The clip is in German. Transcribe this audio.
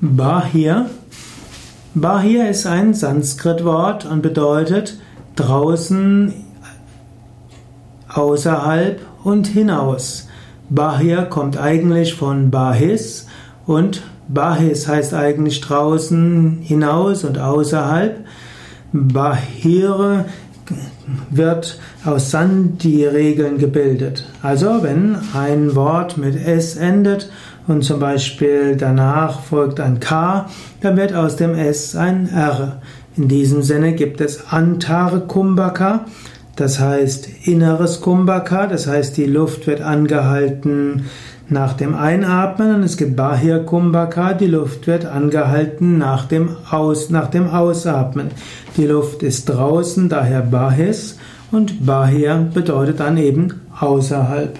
Bahir. Bahir ist ein Sanskrit-Wort und bedeutet draußen, außerhalb und hinaus. Bahir kommt eigentlich von Bahis und Bahis heißt eigentlich draußen, hinaus und außerhalb. Bahire wird aus Sandhi-Regeln gebildet. Also wenn ein Wort mit S endet und zum Beispiel danach folgt ein K, dann wird aus dem S ein R. In diesem Sinne gibt es Antare Kumbhaka, das heißt inneres Kumbhaka, das heißt die Luft wird angehalten nach dem Einatmen und es gibt Bahir Kumbhaka, die Luft wird angehalten nach dem, Aus, nach dem Ausatmen. Die Luft ist draußen, daher Bahis und Bahir bedeutet dann eben außerhalb.